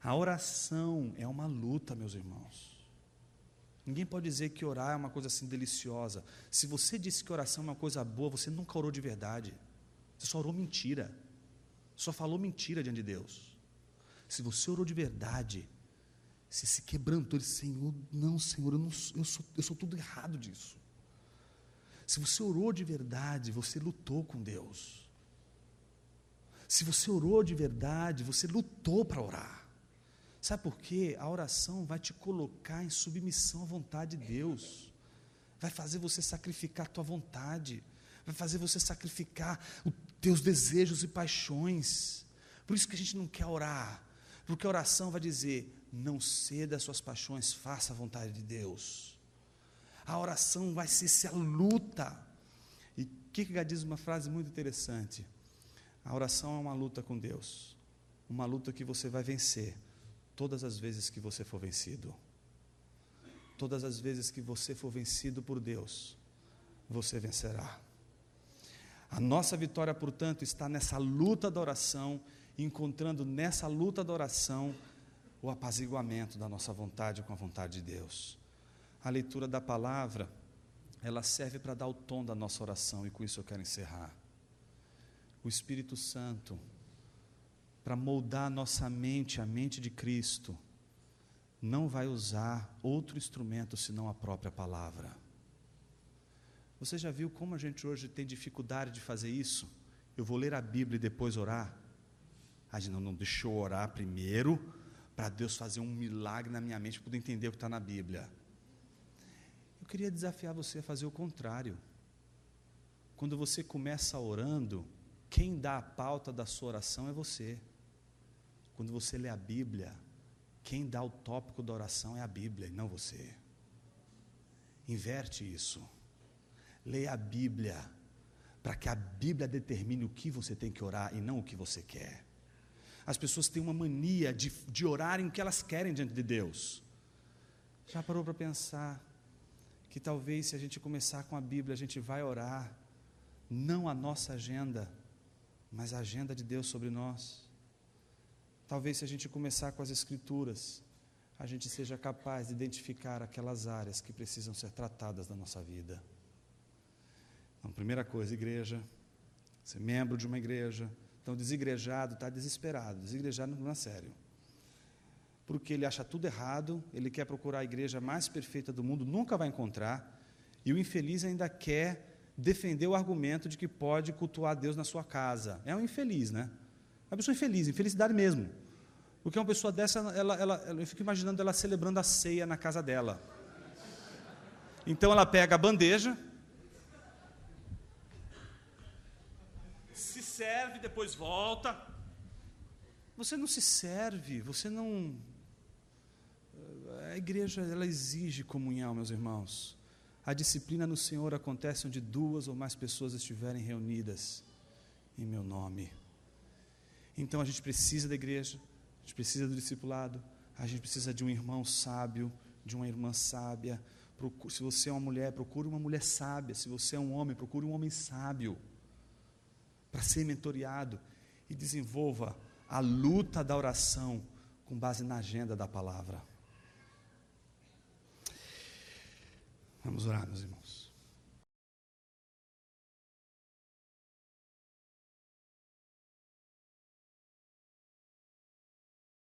A oração é uma luta, meus irmãos. Ninguém pode dizer que orar é uma coisa assim deliciosa. Se você disse que oração é uma coisa boa, você nunca orou de verdade. Você só orou mentira. Só falou mentira diante de Deus. Se você orou de verdade, se se quebrantou, ele Senhor, não, Senhor, eu, não, eu, sou, eu sou tudo errado disso. Se você orou de verdade, você lutou com Deus. Se você orou de verdade, você lutou para orar. Sabe por quê? A oração vai te colocar em submissão à vontade de Deus. Vai fazer você sacrificar a tua vontade. Vai fazer você sacrificar os teus desejos e paixões. Por isso que a gente não quer orar porque a oração vai dizer: não ceda às suas paixões, faça a vontade de Deus. A oração vai ser se a luta. E Kierkegaard diz uma frase muito interessante. A oração é uma luta com Deus. Uma luta que você vai vencer todas as vezes que você for vencido. Todas as vezes que você for vencido por Deus, você vencerá. A nossa vitória, portanto, está nessa luta da oração, encontrando nessa luta da oração o apaziguamento da nossa vontade com a vontade de Deus. A leitura da palavra, ela serve para dar o tom da nossa oração, e com isso eu quero encerrar. O Espírito Santo, para moldar a nossa mente, a mente de Cristo, não vai usar outro instrumento senão a própria palavra. Você já viu como a gente hoje tem dificuldade de fazer isso? Eu vou ler a Bíblia e depois orar? A gente não, não deixou orar primeiro para Deus fazer um milagre na minha mente para poder entender o que está na Bíblia. Eu queria desafiar você a fazer o contrário. Quando você começa orando, quem dá a pauta da sua oração é você. Quando você lê a Bíblia, quem dá o tópico da oração é a Bíblia e não você. Inverte isso. Leia a Bíblia, para que a Bíblia determine o que você tem que orar e não o que você quer. As pessoas têm uma mania de, de orarem o que elas querem diante de Deus. Já parou para pensar que talvez se a gente começar com a Bíblia, a gente vai orar, não a nossa agenda, mas a agenda de Deus sobre nós? Talvez se a gente começar com as Escrituras, a gente seja capaz de identificar aquelas áreas que precisam ser tratadas na nossa vida. Então, primeira coisa, igreja, ser membro de uma igreja, então, desigrejado está desesperado, desigrejado não é sério. Porque ele acha tudo errado, ele quer procurar a igreja mais perfeita do mundo, nunca vai encontrar, e o infeliz ainda quer defender o argumento de que pode cultuar Deus na sua casa. É um infeliz, né? É uma pessoa infeliz, infelicidade mesmo. Porque uma pessoa dessa, ela, ela, eu fico imaginando ela celebrando a ceia na casa dela. Então ela pega a bandeja, serve, depois volta. Você não se serve, você não. A igreja ela exige comunhão, meus irmãos. A disciplina no Senhor acontece onde duas ou mais pessoas estiverem reunidas em meu nome. Então a gente precisa da igreja, a gente precisa do discipulado, a gente precisa de um irmão sábio, de uma irmã sábia. Se você é uma mulher, procure uma mulher sábia. Se você é um homem, procure um homem sábio para ser mentoreado e desenvolva a luta da oração com base na agenda da palavra. Vamos orar, meus irmãos.